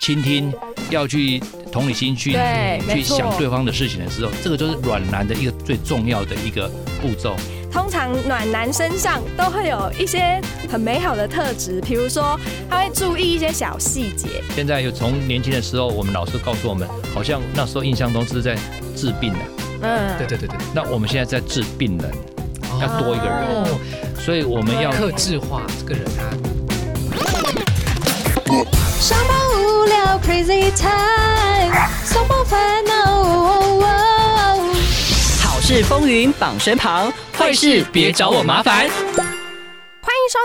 倾听，要去同理心去去想对方的事情的时候，这个就是软男的一个最重要的一个步骤。通常暖男身上都会有一些很美好的特质，比如说他会注意一些小细节。现在有从年轻的时候，我们老师告诉我们，好像那时候印象中是在治病的。嗯，对对对对。那我们现在在治病人，要多一个人，所以我们要克制化这个人啊。上班无聊，Crazy Time，上班烦恼。好事风云榜身旁，坏事别找我麻烦。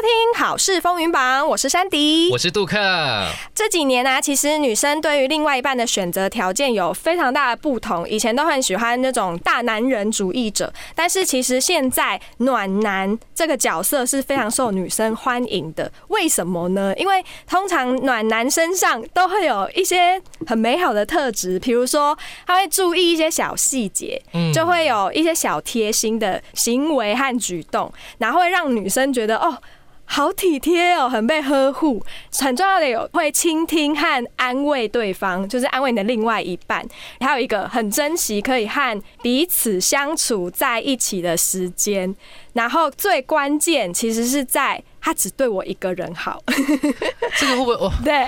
收听好事风云榜，我是山迪，我是杜克。这几年呢，其实女生对于另外一半的选择条件有非常大的不同。以前都很喜欢那种大男人主义者，但是其实现在暖男这个角色是非常受女生欢迎的。为什么呢？因为通常暖男身上都会有一些很美好的特质，比如说他会注意一些小细节，就会有一些小贴心的行为和举动，然后会让女生觉得哦。好体贴哦，很被呵护。很重要的有会倾听和安慰对方，就是安慰你的另外一半。还有一个很珍惜可以和彼此相处在一起的时间。然后最关键其实是在。他只对我一个人好，这个会不会哦？对，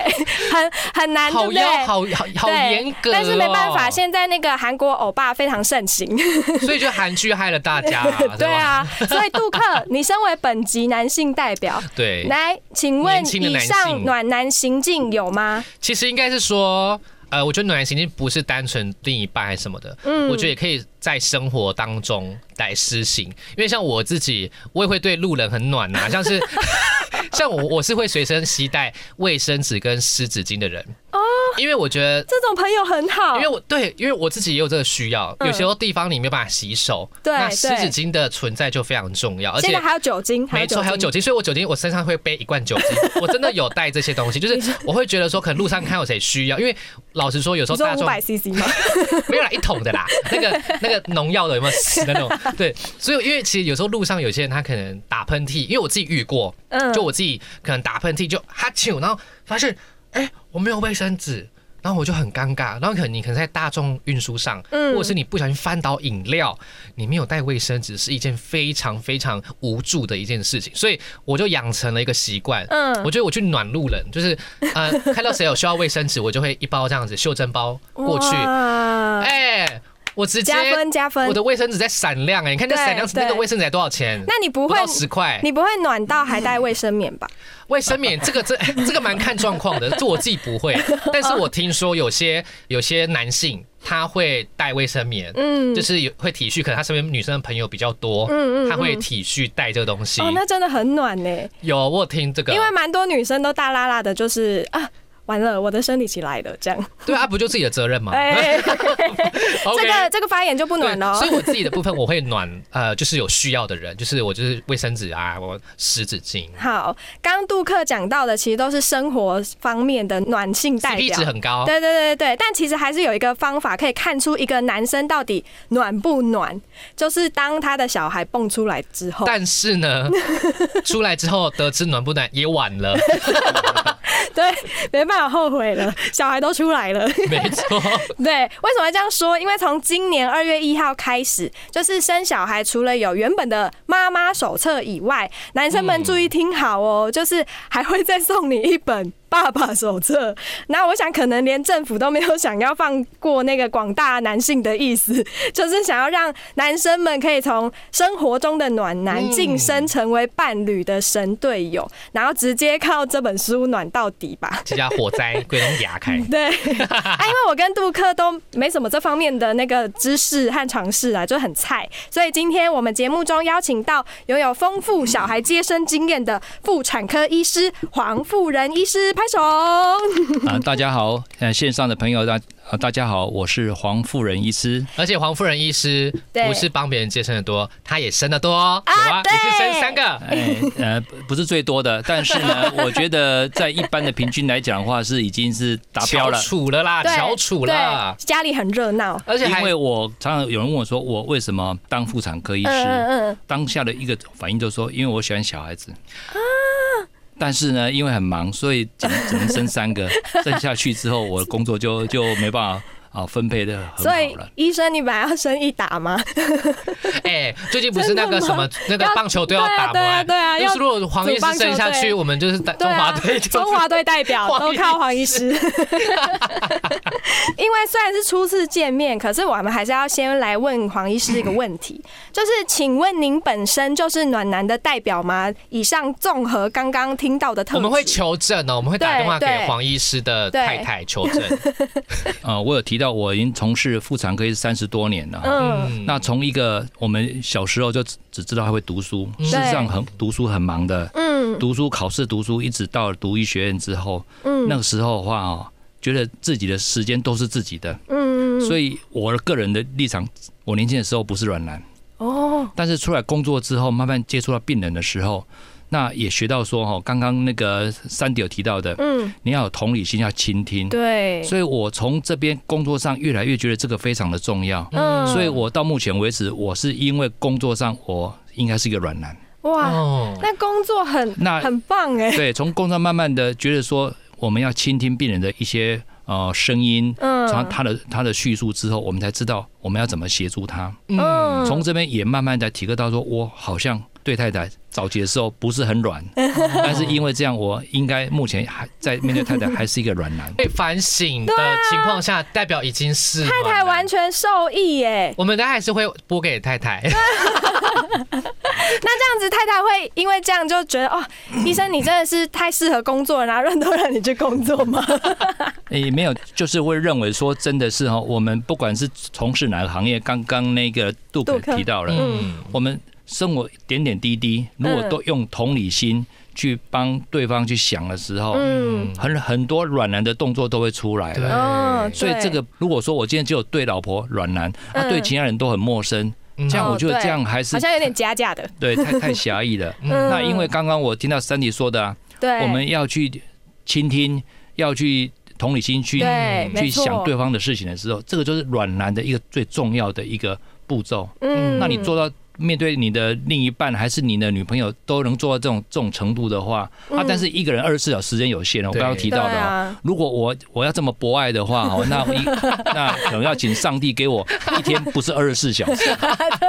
很很难，对不对？好好好严格，但是没办法，现在那个韩国欧巴非常盛行，所以就韩剧害了大家，对啊。所以杜克，你身为本集男性代表，对，来，请问以上暖男行径有吗？其实应该是说。呃，我觉得暖男行径不是单纯另一半还是什么的，嗯，我觉得也可以在生活当中来施行。因为像我自己，我也会对路人很暖呐，像是 像我，我是会随身携带卫生纸跟湿纸巾的人。哦，因为我觉得这种朋友很好，因为我对，因为我自己也有这个需要，有时候地方你没有办法洗手，对，那湿纸巾的存在就非常重要，而且还有酒精，没错，还有酒精，所以我酒精我身上会背一罐酒精，我真的有带这些东西，就是我会觉得说，可能路上看有谁需要，因为老实说，有时候大众五百 CC 吗？没有啦，一桶的啦，那个那个农药的有没有死的那种？对，所以因为其实有时候路上有些人他可能打喷嚏，因为我自己遇过，嗯，就我自己可能打喷嚏就哈啾，然后发现。哎，我没有卫生纸，然后我就很尴尬。然后可能你可能在大众运输上，嗯，或者是你不小心翻倒饮料，你没有带卫生纸，是一件非常非常无助的一件事情。所以我就养成了一个习惯，嗯，我觉得我去暖路人，就是呃，看到谁有需要卫生纸，我就会一包这样子袖珍包过去，哎。我直接加分加分，我的卫生纸在闪亮哎！你看这闪亮，那个卫生纸多少钱？那你不会十块？你不会暖到还带卫生棉吧？卫生棉这个这这个蛮看状况的，这我自己不会，但是我听说有些有些男性他会带卫生棉，嗯，就是有会体恤，可能他身边女生的朋友比较多，嗯嗯，他会体恤带这个东西。哦，那真的很暖呢。有我听这个，因为蛮多女生都大拉拉的，就是啊。完了，我的生理期来了，这样。对啊，不就自己的责任吗？这个这个发言就不暖了。所以我自己的部分我会暖，呃，就是有需要的人，就是我就是卫生纸啊，我湿纸巾。好，刚杜克讲到的其实都是生活方面的暖性代表，值很高。对对对对但其实还是有一个方法可以看出一个男生到底暖不暖，就是当他的小孩蹦出来之后。但是呢，出来之后得知暖不暖也晚了。对，没办法后悔了，小孩都出来了。没错。对，为什么这样说？因为从今年二月一号开始，就是生小孩除了有原本的妈妈手册以外，男生们注意听好哦，就是还会再送你一本。爸爸手册，那我想可能连政府都没有想要放过那个广大男性的意思，就是想要让男生们可以从生活中的暖男晋升成为伴侣的神队友，然后直接靠这本书暖到底吧。这家火灾鬼龙牙开。对，啊，因为我跟杜克都没什么这方面的那个知识和尝试啊，就很菜，所以今天我们节目中邀请到拥有丰富小孩接生经验的妇产科医师黄富仁医师。手。啊，大家好，呃，线上的朋友大啊，大家好，我是黄富仁医师，而且黄富仁医师不是帮别人接生的多，他也生的多，有啊，也是生三个，哎，呃，不是最多的，但是呢，我觉得在一般的平均来讲的话，是已经是达标了，处了啦，翘楚了，家里很热闹，而且因为我常常有人问我说，我为什么当妇产科医师？当下的一个反应就是说，因为我喜欢小孩子。啊。但是呢，因为很忙，所以只能只能生三个，生下去之后，我的工作就就没办法啊分配的很所以。医生，你本来要生一打吗？哎，最近不是那个什么那个棒球都要打对啊吗？对啊对啊就是如果黄医师生下去，我们就是打中华队，就是中华队代表都靠黄医师。因为虽然是初次见面，可是我们还是要先来问黄医师一个问题，就是请问您本身就是暖男的代表吗？以上综合刚刚听到的特，我们会求证哦，我们会打电话给黄医师的太太求证。呃，我有提到我已经从事妇产科三十多年了。嗯，那从一个我们小时候就只只知道他会读书，事实上很读书很忙的，嗯。读书考试读书，一直到读医学院之后，嗯。那个时候的话哦，觉得自己的时间都是自己的，嗯。所以我的个人的立场，我年轻的时候不是软男，哦，但是出来工作之后，慢慢接触到病人的时候，那也学到说哈，刚刚那个三迪有提到的，嗯，你要有同理心，要倾听。对，所以我从这边工作上越来越觉得这个非常的重要。嗯所以我到目前为止，我是因为工作上我应该是一个软男。哇，哦，那工作很那很棒哎，对，从工作慢慢的觉得说，我们要倾听病人的一些呃声音，嗯从他的他的叙述之后，我们才知道我们要怎么协助他。嗯从这边也慢慢的体会到说，我好像对太太早期的时候不是很软，但是因为这样，我应该目前还在面对太太还是一个软男。被反省的情况下，代表已经是太太完全受益耶。我们的还是会拨给太太。那这样子，太太会因为这样就觉得哦，医生你真的是太适合工作了，然后人都让你去工作吗？也没有，就是会认为说，真的是哈，我们不管是从事哪个行业，刚刚那个杜可杜克提到了，嗯，我们生活点点滴滴，如果都用同理心去帮对方去想的时候，嗯，很很多软男的动作都会出来对。所以这个，如果说我今天只有对老婆软男，啊，嗯。对其他人都很陌生，这样我觉得这样还是好像有点假假的。对太太狭义了。嗯。那因为刚刚我听到三弟说的啊，对，我们要去倾听，要去同理心去去想对方的事情的时候，这个就是软男的一个最重要的一个步骤。嗯。那你做到面对你的另一半还是你的女朋友都能做到这种这种程度的话啊，但是一个人二十四小时时间有限了，我刚刚提到的哦。啊，如果我我要这么博爱的话，哦，那一 那可能要请上帝给我一天不是二十四小时。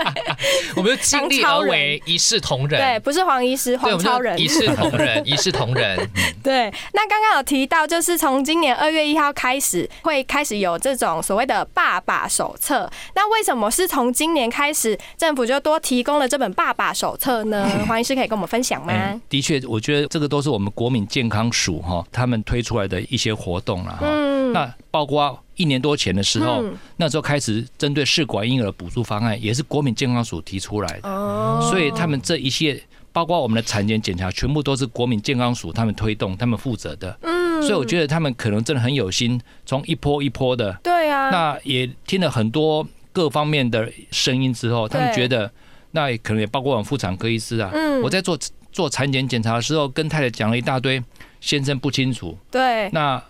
我们就尽力而为，一视同仁。对，不是黄医师，黄超人一。视同仁，一视同仁。对，那刚刚有提到，就是从今年二月一号开始，会开始有这种所谓的爸爸手册。那为什么是从今年开始，政府就多提供了这本爸爸手册呢？黄医师可以跟我们分享吗嗯？，的确，我觉得这个都是我们国民健康署哈他们推出来的一些活动了哈。嗯，那包括一年多前的时候嗯，那时候开始针对试管婴儿补助方案，也是国民健康署提出来的。哦所以他们这一些，包括我们的产检检查，全部都是国民健康署他们推动、他们负责的。嗯所以我觉得他们可能真的很有心，从一波一波的，对啊，那也听了很多各方面的声音之后，他们觉得，那也可能也包括我们妇产科医师啊，嗯。我在做做产检检查的时候，跟太太讲了一大堆，先生不清楚，对，那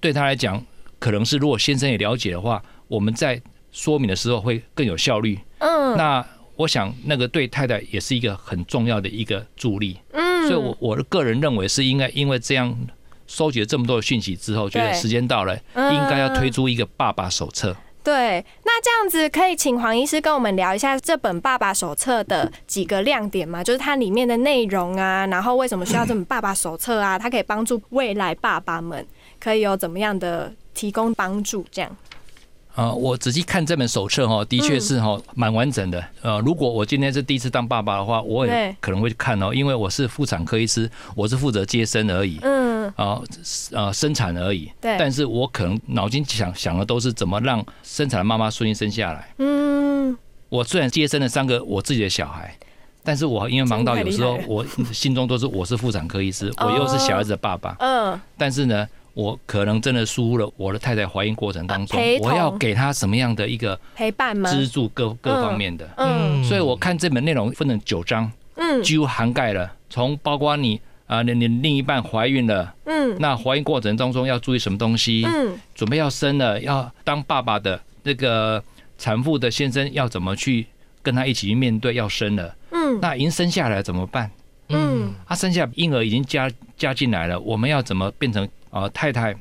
对他来讲，可能是如果先生也了解的话，我们在说明的时候会更有效率。嗯，那我想，那个对太太也是一个很重要的一个助力。嗯，所以我，我的个人认为是应该因为这样收集了这么多的讯息之后，觉得时间到了，嗯。应该要推出一个爸爸手册。对，那这样子可以请黄医师跟我们聊一下这本爸爸手册的几个亮点吗？就是它里面的内容啊，然后为什么需要这本爸爸手册啊？它可以帮助未来爸爸们可以有怎么样的提供帮助？这样，啊、我仔细看这本手册哈，的确是哈蛮完整的。呃，如果我今天是第一次当爸爸的话，我也可能会看哦，因为我是妇产科医师，我是负责接生而已。嗯，啊呃生产而已，对。但是我可能脑筋想想的都是怎么让生产的妈妈顺利生下来。嗯，我虽然接生了三个我自己的小孩，但是我因为忙到有时候 我心中都是我是妇产科医师，哦。我又是小孩子的爸爸，嗯，但是呢，我可能真的疏忽了我的太太怀孕过程当中我要给她什么样的一个陪伴吗？资助各各方面的。嗯所以我看这本内容分成九章，嗯几乎涵盖了从包括你啊，你你另一半怀孕了，嗯那怀孕过程当中要注意什么东西？嗯准备要生了，要当爸爸的那个产妇的先生要怎么去跟他一起去面对要生了？嗯，那已经生下来怎么办？嗯啊，生下婴儿已经加加进来了，我们要怎么变成呃太太？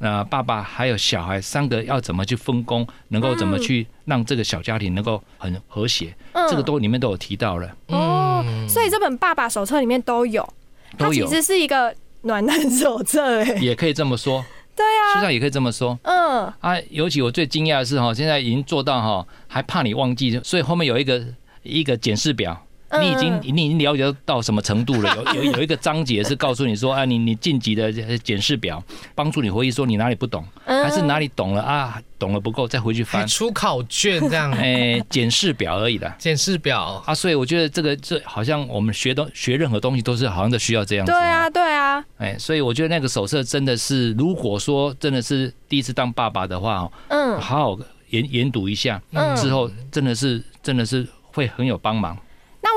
呃，爸爸还有小孩三个要怎么去分工，能够怎么去让这个小家庭能够很和谐？嗯这个都里面都有提到了，哦，所以这本爸爸手册里面都有，它都有，其实是一个暖男手册，哎，也可以这么说，对啊，实际上也可以这么说嗯，啊。尤其我最惊讶的是哈，现在已经做到哈，还怕你忘记，所以后面有一个一个检视表。嗯你已经你已经了解到什么程度了？有有有一个章节是告诉你说啊，你你晋级的检视表，帮助你回忆说你哪里不懂，嗯还是哪里懂了啊？懂了不够，再回去翻。出考卷这样，哎，检视表而已的检视表，啊，所以我觉得这个这好像我们学东学任何东西都是好像都需要这样子。对啊，，对啊，哎，所以我觉得那个手册真的是，如果说真的是第一次当爸爸的话，哦嗯好好研研读一下，嗯之后真的是真的是会很有帮忙。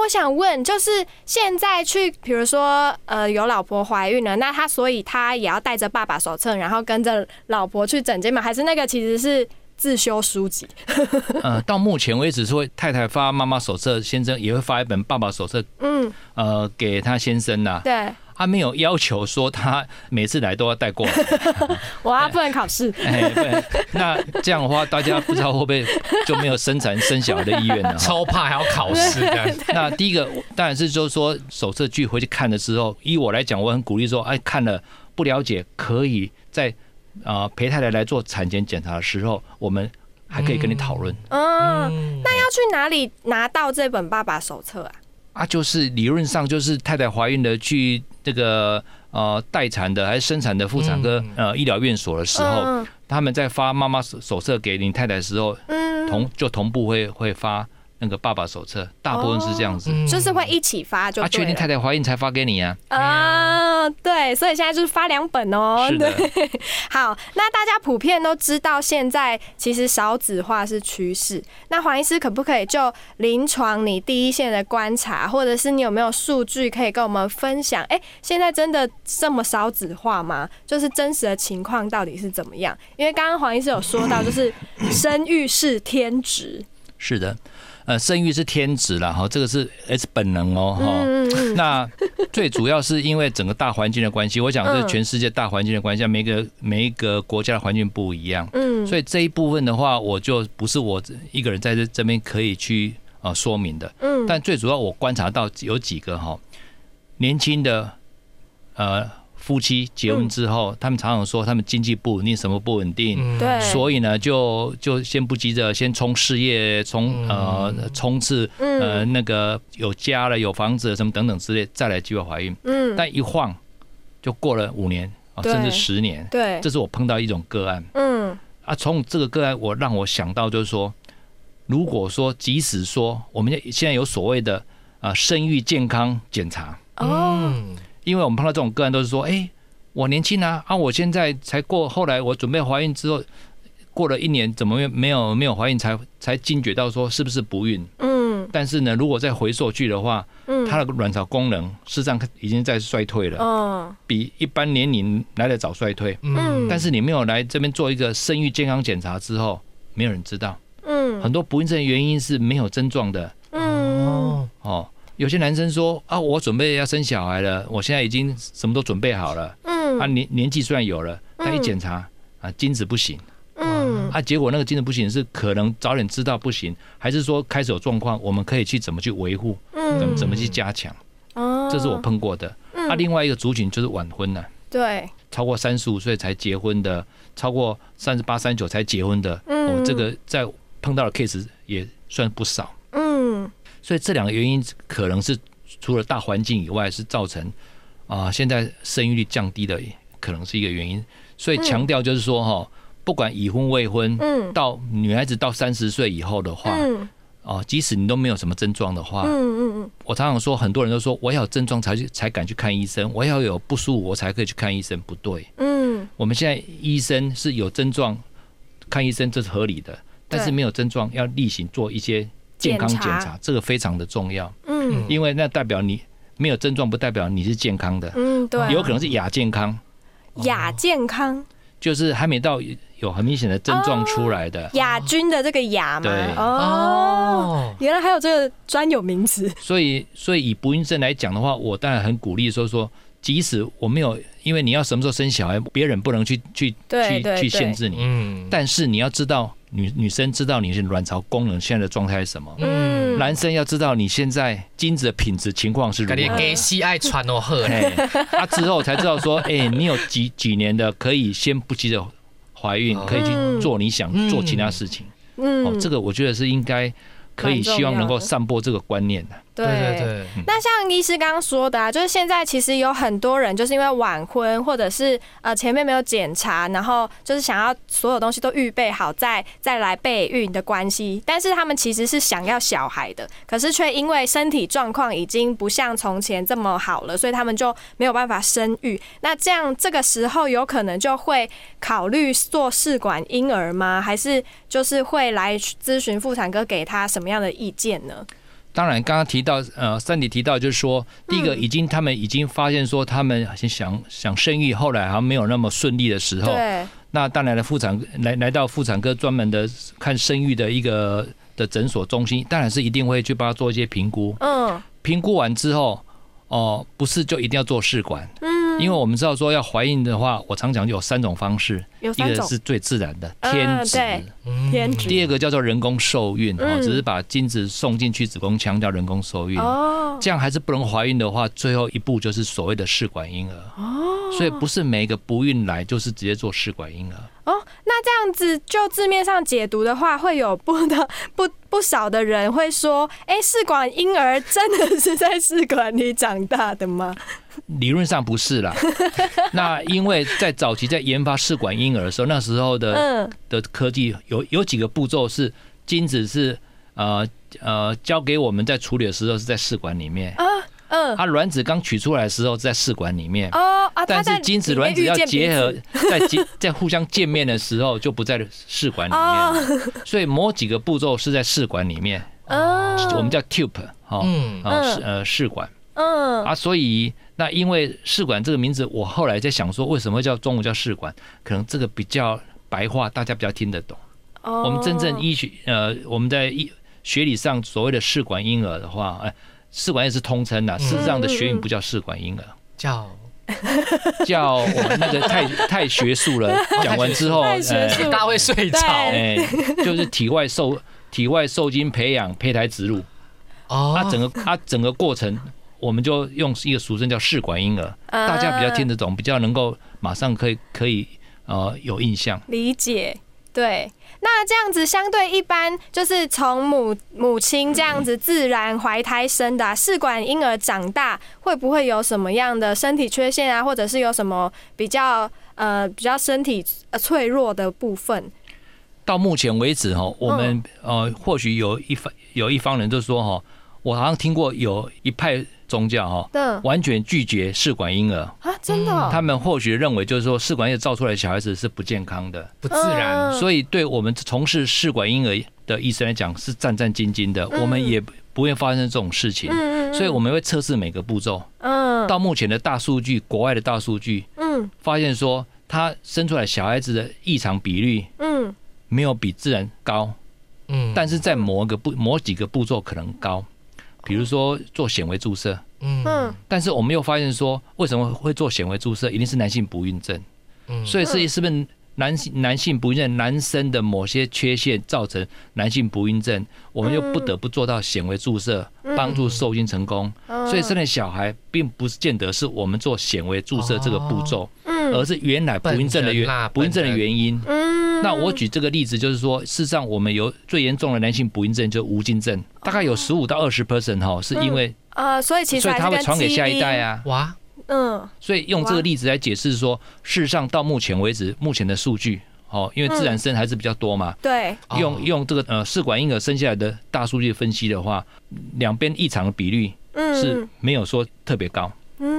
那我想问，就是现在去，比如说，呃，有老婆怀孕了，那他所以他也要带着爸爸手册，然后跟着老婆去整间吗？还是那个其实是自修书籍？呃，到目前为止是会太太发妈妈手册，先生也会发一本爸爸手册，嗯，呃，给他先生呐、对，他没有要求说他每次来都要带过来。我啊不能考试。哎，对，那这样的话，大家不知道会不会就没有生产生小孩的意愿了？超怕还要考试这样。那第一个当然是就是说手册剧回去看的时候，依我来讲，我很鼓励说，哎，看了不了解，可以在呃陪太太来做产前检查的时候，我们还可以跟你讨论嗯，那要去哪里拿到这本爸爸手册啊？啊，就是理论上就是太太怀孕的去这个呃待产的还是生产的妇产科呃医疗院所的时候，嗯。他们在发妈妈手手册给林太太的时候，嗯，同就同步会会发那个爸爸手册，大部分是这样子。嗯就是会一起发就啊，确定。太太怀孕才发给你啊？啊，对，所以现在就是发两本哦。是的对，好，那大家普遍都知道，现在其实少子化是趋势。那黄医师可不可以就临床你第一线的观察，或者是你有没有数据可以跟我们分享？哎、现在真的这么少子化吗？就是真实的情况到底是怎么样？因为刚刚黄医师有说到，就是生育是天职。是的，呃，生育是天职啦，哈，这个是是本能哦，哈。那最主要是因为整个大环境的关系，我想这是全世界大环境的关系，每个每一个国家的环境不一样，嗯，所以这一部分的话，我就不是我一个人在这这边可以去呃说明的。嗯但最主要我观察到有几个哈，年轻的呃夫妻结婚之后，他们常常说他们经济不稳定，什么不稳定，嗯。对，所以呢，就就先不急着先冲事业，冲呃冲刺，呃嗯那个有家了、有房子了什么等等之类，再来计划怀孕。嗯，但一晃就过了五年啊，甚至十年，对，这是我碰到一种个案。嗯。啊。从这个个案，我让我想到就是说，如果说即使说我们现在有所谓的啊生育健康检查，哦，嗯因为我们碰到这种个案都是说，哎、我年轻啊，啊，我现在才过，后来我准备怀孕之后，过了一年，怎么没没有没有怀孕才才惊觉到说是不是不孕？嗯。但是呢，如果再回溯去的话，嗯，它的卵巢功能事实上已经在衰退了，嗯比一般年龄来的早衰退。嗯，但是你没有来这边做一个生育健康检查之后，没有人知道，嗯。很多不孕症的原因是没有症状的。嗯。哦，哦。有些男生说啊，我准备要生小孩了，我现在已经什么都准备好了。嗯。啊年年纪虽然有了，但一检查啊精子不行。嗯。啊，结果那个精子不行是可能早点知道不行，还是说开始有状况，我们可以去怎么去维护，嗯。怎么嗯，怎么去加强，哦。这是我碰过的。啊，另外一个族群就是晚婚了，对，超过三十五岁才结婚的，超过三十八、三九才结婚的，嗯。哦，这个在碰到的 case 也算不少。嗯所以这两个原因可能是除了大环境以外，是造成啊、现在生育率降低的，可能是一个原因。所以强调就是说哈，不管已婚未婚，嗯。到女孩子到三十岁以后的话，嗯。哦，即使你都没有什么症状的话，嗯嗯嗯。我常常说，很多人都说我要有症状才去才敢去看医生，我要有不舒服我才可以去看医生，不对。嗯。我们现在医生是有症状看医生，这是合理的，但是没有症状要例行做一些健康检检查查，这个非常的重要。嗯。因为那代表你没有症状，不代表你是健康的，嗯，对，有可能是亚健康。亚健康，就是还没到有很明显的症状出来的。亚军的这个亚嘛，对。哦，哦，原来还有这个专有名词，所以，所以以不孕症来讲的话，我当然很鼓励说说，即使我没有，因为你要什么时候生小孩，别人不能去去去去限制你，嗯，但是你要知道，女女生知道你是卵巢功能现在的状态是什么，嗯，男生要知道你现在精子的品质情况是如感觉何。给西爱传哦喝，哎，他之后才知道说，哎，你有几几年的可以先不急着怀孕，可以去做你想嗯。做其他事情。嗯。哦，这个我觉得是应该可以希望能够散播这个观念的。对对对，那像医师刚刚说的啊，就是现在其实有很多人就是因为晚婚，或者是呃前面没有检查，然后就是想要所有东西都预备好再再来备孕的关系，但是他们其实是想要小孩的，可是却因为身体状况已经不像从前这么好了，所以他们就没有办法生育。那这样这个时候有可能就会考虑做试管婴儿吗？还是就是会来咨询妇产科给他什么样的意见呢？当然，刚刚提到，呃，三弟提到就是说，第一个已经他们已经发现说，他们想想生育，后来好像没有那么顺利的时候，对，那当然了，妇产来来到妇产科专门的看生育的一个的诊所中心，当然是一定会去帮他做一些评估。嗯。评估完之后，哦，不是就一定要做试管，嗯，因为我们知道说要怀孕的话，我常讲有三种方式，一个是最自然的嗯天子。对嗯偏执第二个叫做人工受孕，只是把精子送进去子宫腔叫人工受孕。哦这样还是不能怀孕的话，最后一步就是所谓的试管婴儿。哦，所以不是每一个不孕来就是直接做试管婴儿。哦，那这样子就字面上解读的话，会有不的 不不少的人会说，哎、试管婴儿真的是在试管里长大的吗？理论上不是啦。那因为在早期在研发试管婴儿的时候，那时候的嗯的科技有有几个步骤是精子是呃呃交给我们在处理的时候是在试管里面，嗯。它卵子刚取出来的时候在试管里面。哦啊，但是精子卵子要结合，在结 在互相见面的时候就不在试管里哦。面，所以某几个步骤是在试管里面，嗯我们叫 tube 哈，嗯。啊试呃试管。嗯。啊，所以那因为试管这个名字，我后来在想说，为什么叫中文叫试管？可能这个比较白话，大家比较听得懂。哦。我们真正医学呃，我们在医学理上所谓的试管婴儿的话，哎，试管也是通称的，事实上的学名不叫试管婴儿。叫。叫我们那个太太学术了，讲完之后，呃大家会睡着。哎，就是体外受体外受精培养胚胎植入，哦。它整个它整个过程，我们就用一个俗称叫试管婴儿，啊。大家比较听得懂，比较能够马上可以可以呃有印象。理解。对，那这样子相对一般，就是从母母亲这样子自然怀胎生的、啊、试管婴儿长大，会不会有什么样的身体缺陷啊，或者是有什么比较呃比较身体呃脆弱的部分？到目前为止哈，我们呃或许有一方有一方人就说哈，我好像听过有一派宗教哈，嗯。完全拒绝试管婴儿。啊，真的、哦，他们或许认为，就是说试管婴儿造出来的小孩子是不健康的，不自然，嗯。所以对我们从事试管婴儿的医生来讲是战战兢兢的，嗯。我们也不会发生这种事情，嗯。所以我们会测试每个步骤。嗯。到目前的大数据，国外的大数据嗯。发现说，他生出来小孩子的异常比率嗯。没有比自然高，嗯。但是在某个步某几个步骤可能高，比如说做显微注射。嗯嗯但是我们又发现说，为什么会做显微注射？一定是男性不孕症。嗯所以是是不是男性男性不孕症男生的某些缺陷造成男性不孕症，我们又不得不做到显微注射，帮助受精成功。嗯所以生的小孩并不是见得是我们做显微注射这个步骤，嗯而是原来不孕症的原不孕症的原因。嗯那我举这个例子，就是说，事实上我们有最严重的男性不孕症，就是无精症，大概有十五到二十 percent 哈，是因为，呃，所以其实所以还是跟它会传给下一代。啊。哇，嗯所以用这个例子来解释说，事实上到目前为止，目前的数据，哦，因为自然生还是比较多嘛，对，哦用用这个呃试管婴儿生下来的大数据分析的话，两边异常的比率是嗯没有说特别高。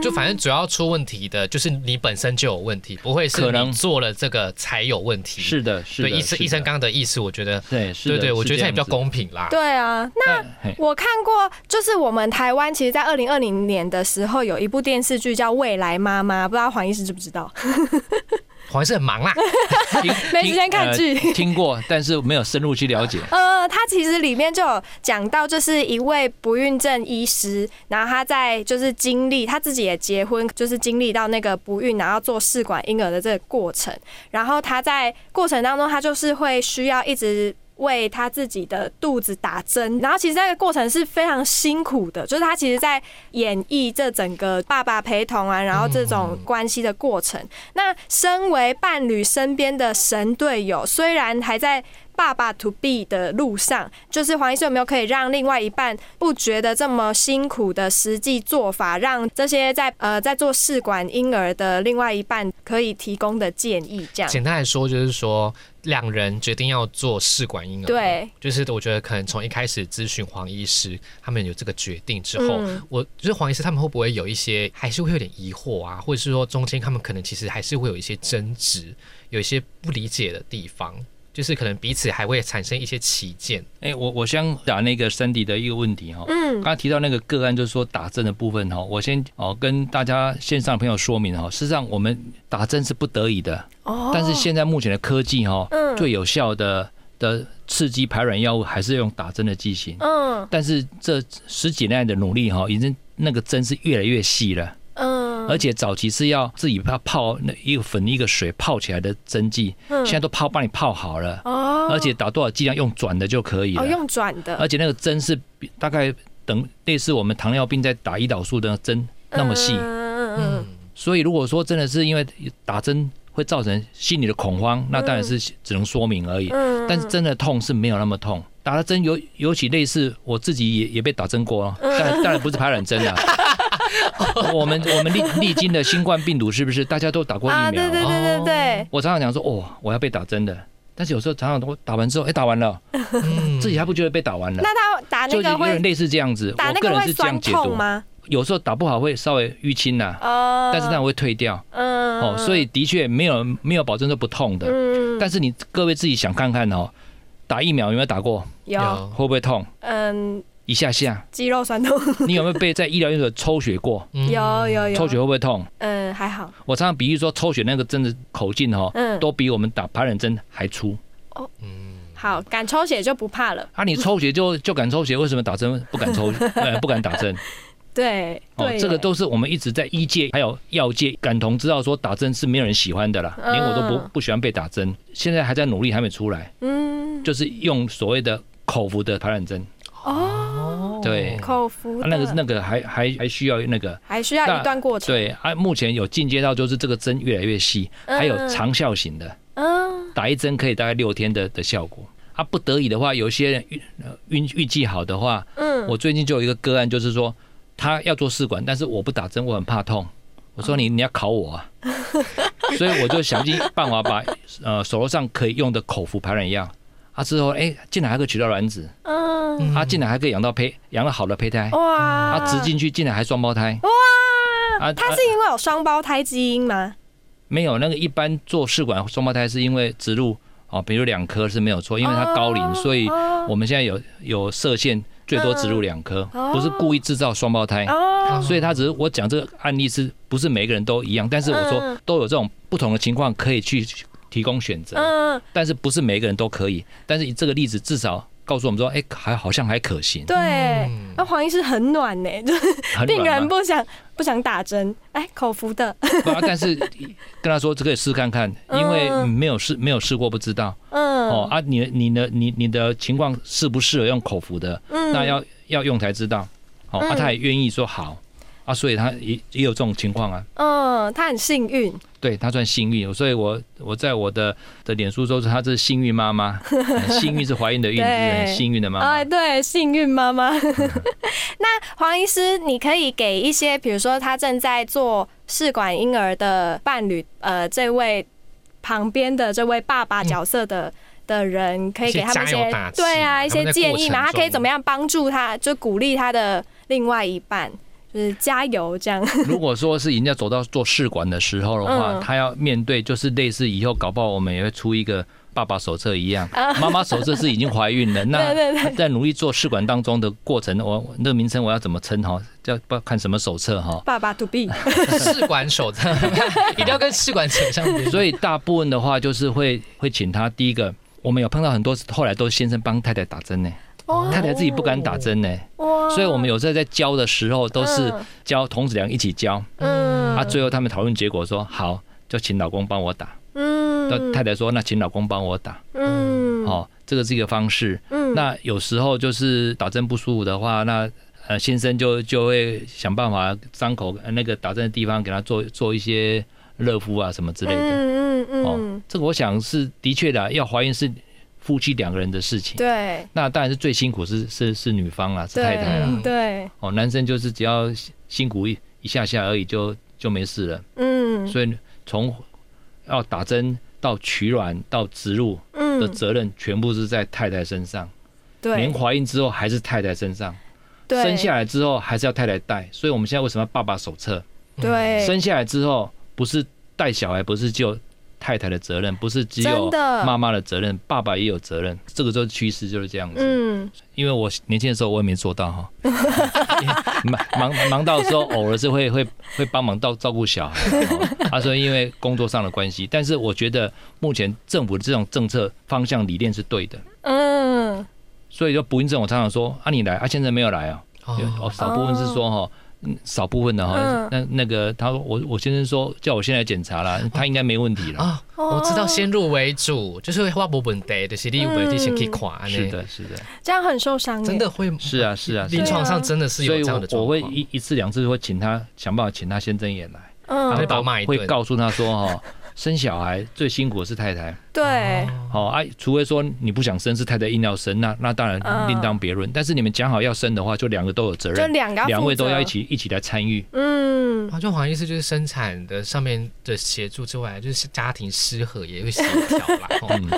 就反正主要出问题的就是你本身就有问题，不会是可能你做了这个才有问题。是的，是的，对医生医生刚刚的意思，我觉得对对对，我觉得这样也比较公平啦。对啊，那我看过，就是我们台湾其实，在二零二零年的时候，有一部电视剧叫《未来妈妈》，不知道黄医师知不知道？黄医师很忙啦，没时间看剧呃听过，但是没有深入去了解。呃，他其实里面就有讲到，就是一位不孕症医师，然后他在就是经历他自己也结婚，就是经历到那个不孕，然后做试管婴儿的这个过程，然后他在过程当中，他就是会需要一直。为他自己的肚子打针，然后其实这个过程是非常辛苦的，就是他其实在演绎这整个爸爸陪同啊，然后这种关系的过程。那身为伴侣身边的神队友，虽然还在爸爸 to be 的路上，就是黄医师有没有可以让另外一半不觉得这么辛苦的实际做法，让这些在呃在做试管婴儿的另外一半可以提供的建议？这样。简单来说就是说，两人决定要做试管婴儿，对，就是我觉得可能从一开始咨询黄医师，他们有这个决定之后，嗯。我就是黄医师他们会不会有一些还是会有点疑惑啊，或者是说中间他们可能其实还是会有一些争执，有一些不理解的地方，就是可能彼此还会产生一些歧见。哎、我我先打那个 Sandy 的一个问题哈，嗯。刚刚提到那个个案，就是说打针的部分哈，我先哦跟大家线上的朋友说明哈，事实上我们打针是不得已的，哦。但是现在目前的科技哈嗯，最有效的的刺激排卵药物还是用打针的剂型，嗯。但是这十几年来的努力哈，已经那个针是越来越细了。嗯，而且早期是要自己要泡那一个粉一个水泡起来的针剂，嗯。现在都泡帮你泡好了，哦，而且打多少剂量用转的就可以哦了。用转的。而且那个针是大概等类似我们糖尿病在打胰岛素的针那么细，嗯所以如果说真的是因为打针会造成心理的恐慌，那当然是只能说明而已。嗯但是真的痛是没有那么痛，打了针尤尤其类似我自己也也被打针过哦，当然当然不是排卵针啊。我们我们历历经的新冠病毒是不是大家都打过疫啊，苗？对对对对对，我常常讲说，哦，我要被打针的，但是有时候常常都打完之后，哎、打完了，嗯自己还不觉得被打完了，那他打就那个会有点类似这样子。打那个会我个人是这样酸解读，痛吗？有时候打不好会稍微淤青呐，哦，但是那会退掉。嗯哦，所以的确没有没有保证说不痛的，嗯但是你各位自己想看看哦，打疫苗有没有打过？有会不会痛？嗯一下下，肌肉酸痛 你有没有被在医疗院所抽血过？嗯有有有抽血会不会痛？嗯还好我常常比喻说，抽血那个针的口径哦，嗯都比我们打排卵针还粗。哦，嗯好敢抽血就不怕了啊，你抽血就就敢抽血，为什么打针不敢抽？呃，不敢打针？对哦这个都是我们一直在医界还有药界感同知道，说打针是没有人喜欢的啦，嗯连我都不不喜欢被打针。现在还在努力，还没出来，嗯就是用所谓的口服的排卵针。哦对。口服那个那个还还还需要那个。还需要一段过程。对啊，目前有进阶到就是这个针越来越细，还有长效型的，嗯。打一针可以大概六天的的效果。啊，不得已的话，有一些人运呃运运气好的话，嗯。我最近就有一个个案，就是说他要做试管，但是我不打针，我很怕痛。我说你你要考我啊，所以我就想尽办法把呃手头上可以用的口服排卵药，啊之后哎竟然还可以取到卵子，嗯。啊竟然还可以养到胚养了好的胚胎，哇。啊植进去竟然还双胞胎，哇。啊啊。它是因为有双胞胎基因吗？没有那个一般做试管双胞胎是因为植入哦，比如两颗是没有错，因为它高龄，所以哦。我们现在有有射线，最多植入两颗，哦。不是故意制造双胞胎。哦。所以他只是我讲这个案例是不是每个人都一样？但是我说嗯。都有这种不同的情况可以去提供选择，嗯但是不是每个人都可以。但是这个例子至少告诉我们说，哎，还好像还可行，对，那黄医师很暖呢，就是病。人不想不想打针，哎，口服的，啊但是跟他说这可以试看看，因为没有试没有试过不知道。嗯。哦啊，你你的你你的情况适不适合用口服的，嗯。那要要用才知道。哦，啊，嗯。他也愿意说好啊，所以他也也有这种情况啊。嗯，他很幸运，对他算幸运，所以我我在我的的脸书说是她是幸运妈妈，很 幸运是怀孕的孕，是很幸运的妈哎，妈。对，幸运妈妈。那黄医师，你可以给一些，比如说他正在做试管婴儿的伴侣，呃，这位旁边的这位爸爸角色的。的人可以给他们一些对啊一些建议嘛，他可以怎么样帮助他，就鼓励他的另外一半，就是加油这样。如果说是人家走到做试管的时候的话，嗯他要面对就是类似以后搞不好我们也会出一个爸爸手册一样，妈妈手册是已经怀孕了，那在努力做试管当中的过程，我那个名称我要怎么称哈？叫不看什么手册哈？爸爸 to be，试管手册一定要跟试管扯上边。所以大部分的话就是会会请他第一个，我们有碰到很多后来都先生帮太太打针呢，太太自己不敢打针呢，所以我们有时候在教的时候都是嗯。教童子良一起教，嗯。啊，最后他们讨论结果说好，就请老公帮我打。嗯。那太太说：“那请老公帮我打。嗯。哦，这个是一个方式。嗯。那有时候就是打针不舒服的话，那呃先生就就会想办法伤口呃那个打针的地方给他做做一些热敷啊什么之类的。嗯嗯哦嗯，，这个我想是的确的，要怀孕是夫妻两个人的事情。对那当然是最辛苦是是是女方啊，是太太啦。对哦，男生就是只要辛苦一一下下而已就就没事了。嗯所以从要打针到取卵到植入的嗯责任全部是在太太身上，对连对怀孕之后还是太太身上，对生下来之后还是要太太带。所以我们现在为什么要爸爸手册？对生下来之后不是带小孩，不是只有太太的责任，不是只有妈妈的责任，爸爸也有责任。这个就是趋势就是这样子。嗯因为我年轻的时候我也没做到哈，忙忙忙到的时候偶尔是会会会帮忙到照顾小孩，哦他说因为工作上的关系，但是我觉得目前政府的这种政策方向理念是对的，嗯所以说不孕症我常常说啊你来啊现在没有来啊，哦少部分是说哈。嗯少部分的哈嗯，那那个他说我我先生说叫我先来检查啦，他应该没问题了。啊，我知道先入为主，就是会无问题，就是你有问题先去垮。是，的，是的，这样很受伤，真的会是啊，是啊，是啊。临床上真的是有这样的状我会。一一次两次会请他想办法请他先睁眼来。嗯。会把他骂一会告诉他说哈，生小孩最辛苦的是太太，对。好啊，除非说你不想生，是太太硬要生，那那当然嗯。另当别论。但是你们讲好要生的话，就两个都有责任。就任，两个两位都要一起一起来参与。嗯。啊，就好像意思就是生产的上面的协助之外，就是家庭失和也会协调啦，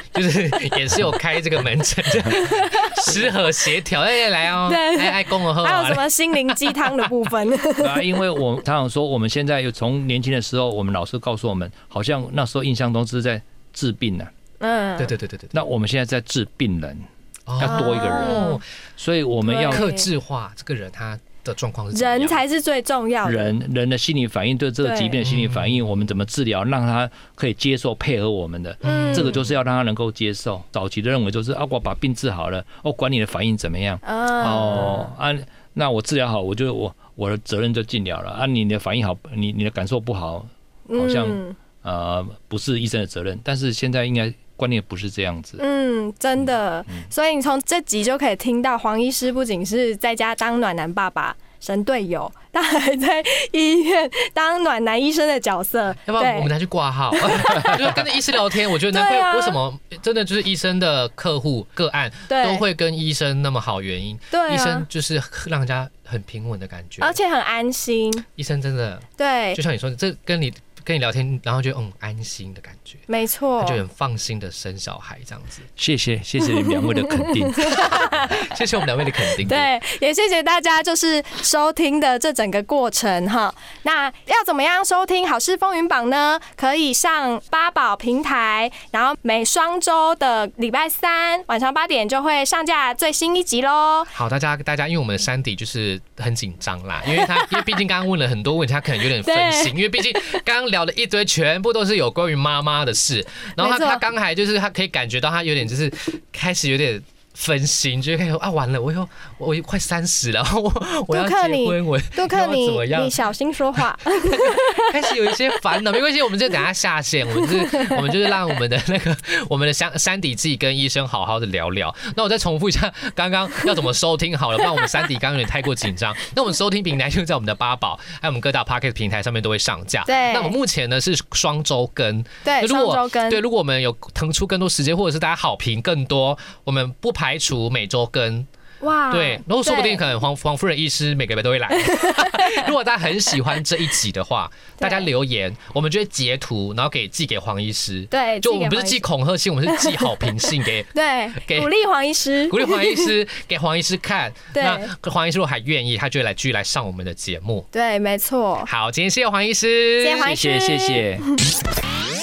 就是也是有开这个门诊，就 失和协调，哎来哦，对。哎爱公了喝啊。还有什，么心灵鸡汤的部分？啊，因为我常常说，我们现在有从年轻的时候，我们老师告诉我们，好像那时候印象中是在治病呢、嗯，对对对对对，那我们现在在治病人，哦。要多一个人。哦所以我们要对。克制化这个人他的状况人才是最重要的。人人的心理反应对这个疾病的心理反应，我们怎么治疗，让他可以接受配合我们的，嗯。这个就是要让他能够接受。早期的认为就是啊，我把病治好了，哦管你的反应怎么样，嗯。哦啊，那我治疗好，我就我我的责任就尽了了。啊，你的反应好，你你的感受不好，好像嗯呃不是医生的责任，但是现在应该观念不是这样子。嗯，真的，所以你从这集就可以听到，黄医师不仅是在家当暖男爸爸、神队友，他还在医院当暖男医生的角色。要不要我们，拿去挂号，就是跟着医师聊天。我觉得难怪为什么真的就是医生的客户个案对都会跟医生那么好，原因对医生啊，就是让人家很平稳的感觉。而且很安心。医生真的对就，像你说的，这跟你跟你聊天，然后就嗯安心的感觉，没错他就。很放心的生小孩这样子。谢谢谢谢你们两位的肯定。谢谢我们两位的肯定。，对，也谢谢大家，就是收听的这整个过程哈。那要怎么样收听《好事风云榜》呢？可以上八宝平台，然后每双周的礼拜三晚上八点就会上架最新一集喽。好，大家大家，因为我们的山底就是很紧张啦，因为他因为毕竟刚刚问了很多问题，他可能有点分心，因为毕竟刚刚聊了一堆，全部都是有关于妈妈的事，然后他他刚才就是他可以感觉到他有点就是开始有点。分心，就开始啊，完了，我又我又快三十了，我我要结婚，我杜克，要你怎么样你？小心说话。开始有一些烦恼，没关系，我们就等下下线，我们就是我们就是让我们的那个 我们的山山底自己跟医生好好的聊聊。那我再重复一下刚刚要怎么收听好了，不然我们山底刚刚有点太过紧张。那我们收听平台就在我们的八宝，还有我们各大 p o c k e t 平台上面都会上架。对那我们目前呢是双周更，对，如果双周更。对，如果我们有腾出更多时间，或者是大家好评更多，我们不排除每周更。哇，对，然后说不定可能黄黄夫人医师每个礼拜都会来。如果大家很喜欢这一集的话，大家留言，我们就会截图，然后给寄给黄医师。对就我们不是寄恐吓信，我们是寄好评信 给对给鼓励黄医师，鼓励黄医师 给黄医师看。对那黄医师如果还愿意，他就会来继续来上我们的节目。对，没错，好，今天谢谢黄医师，谢谢黄医谢谢谢谢。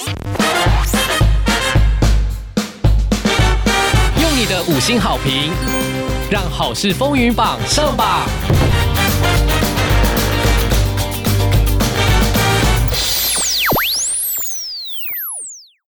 五星好评，让好事风云榜上榜。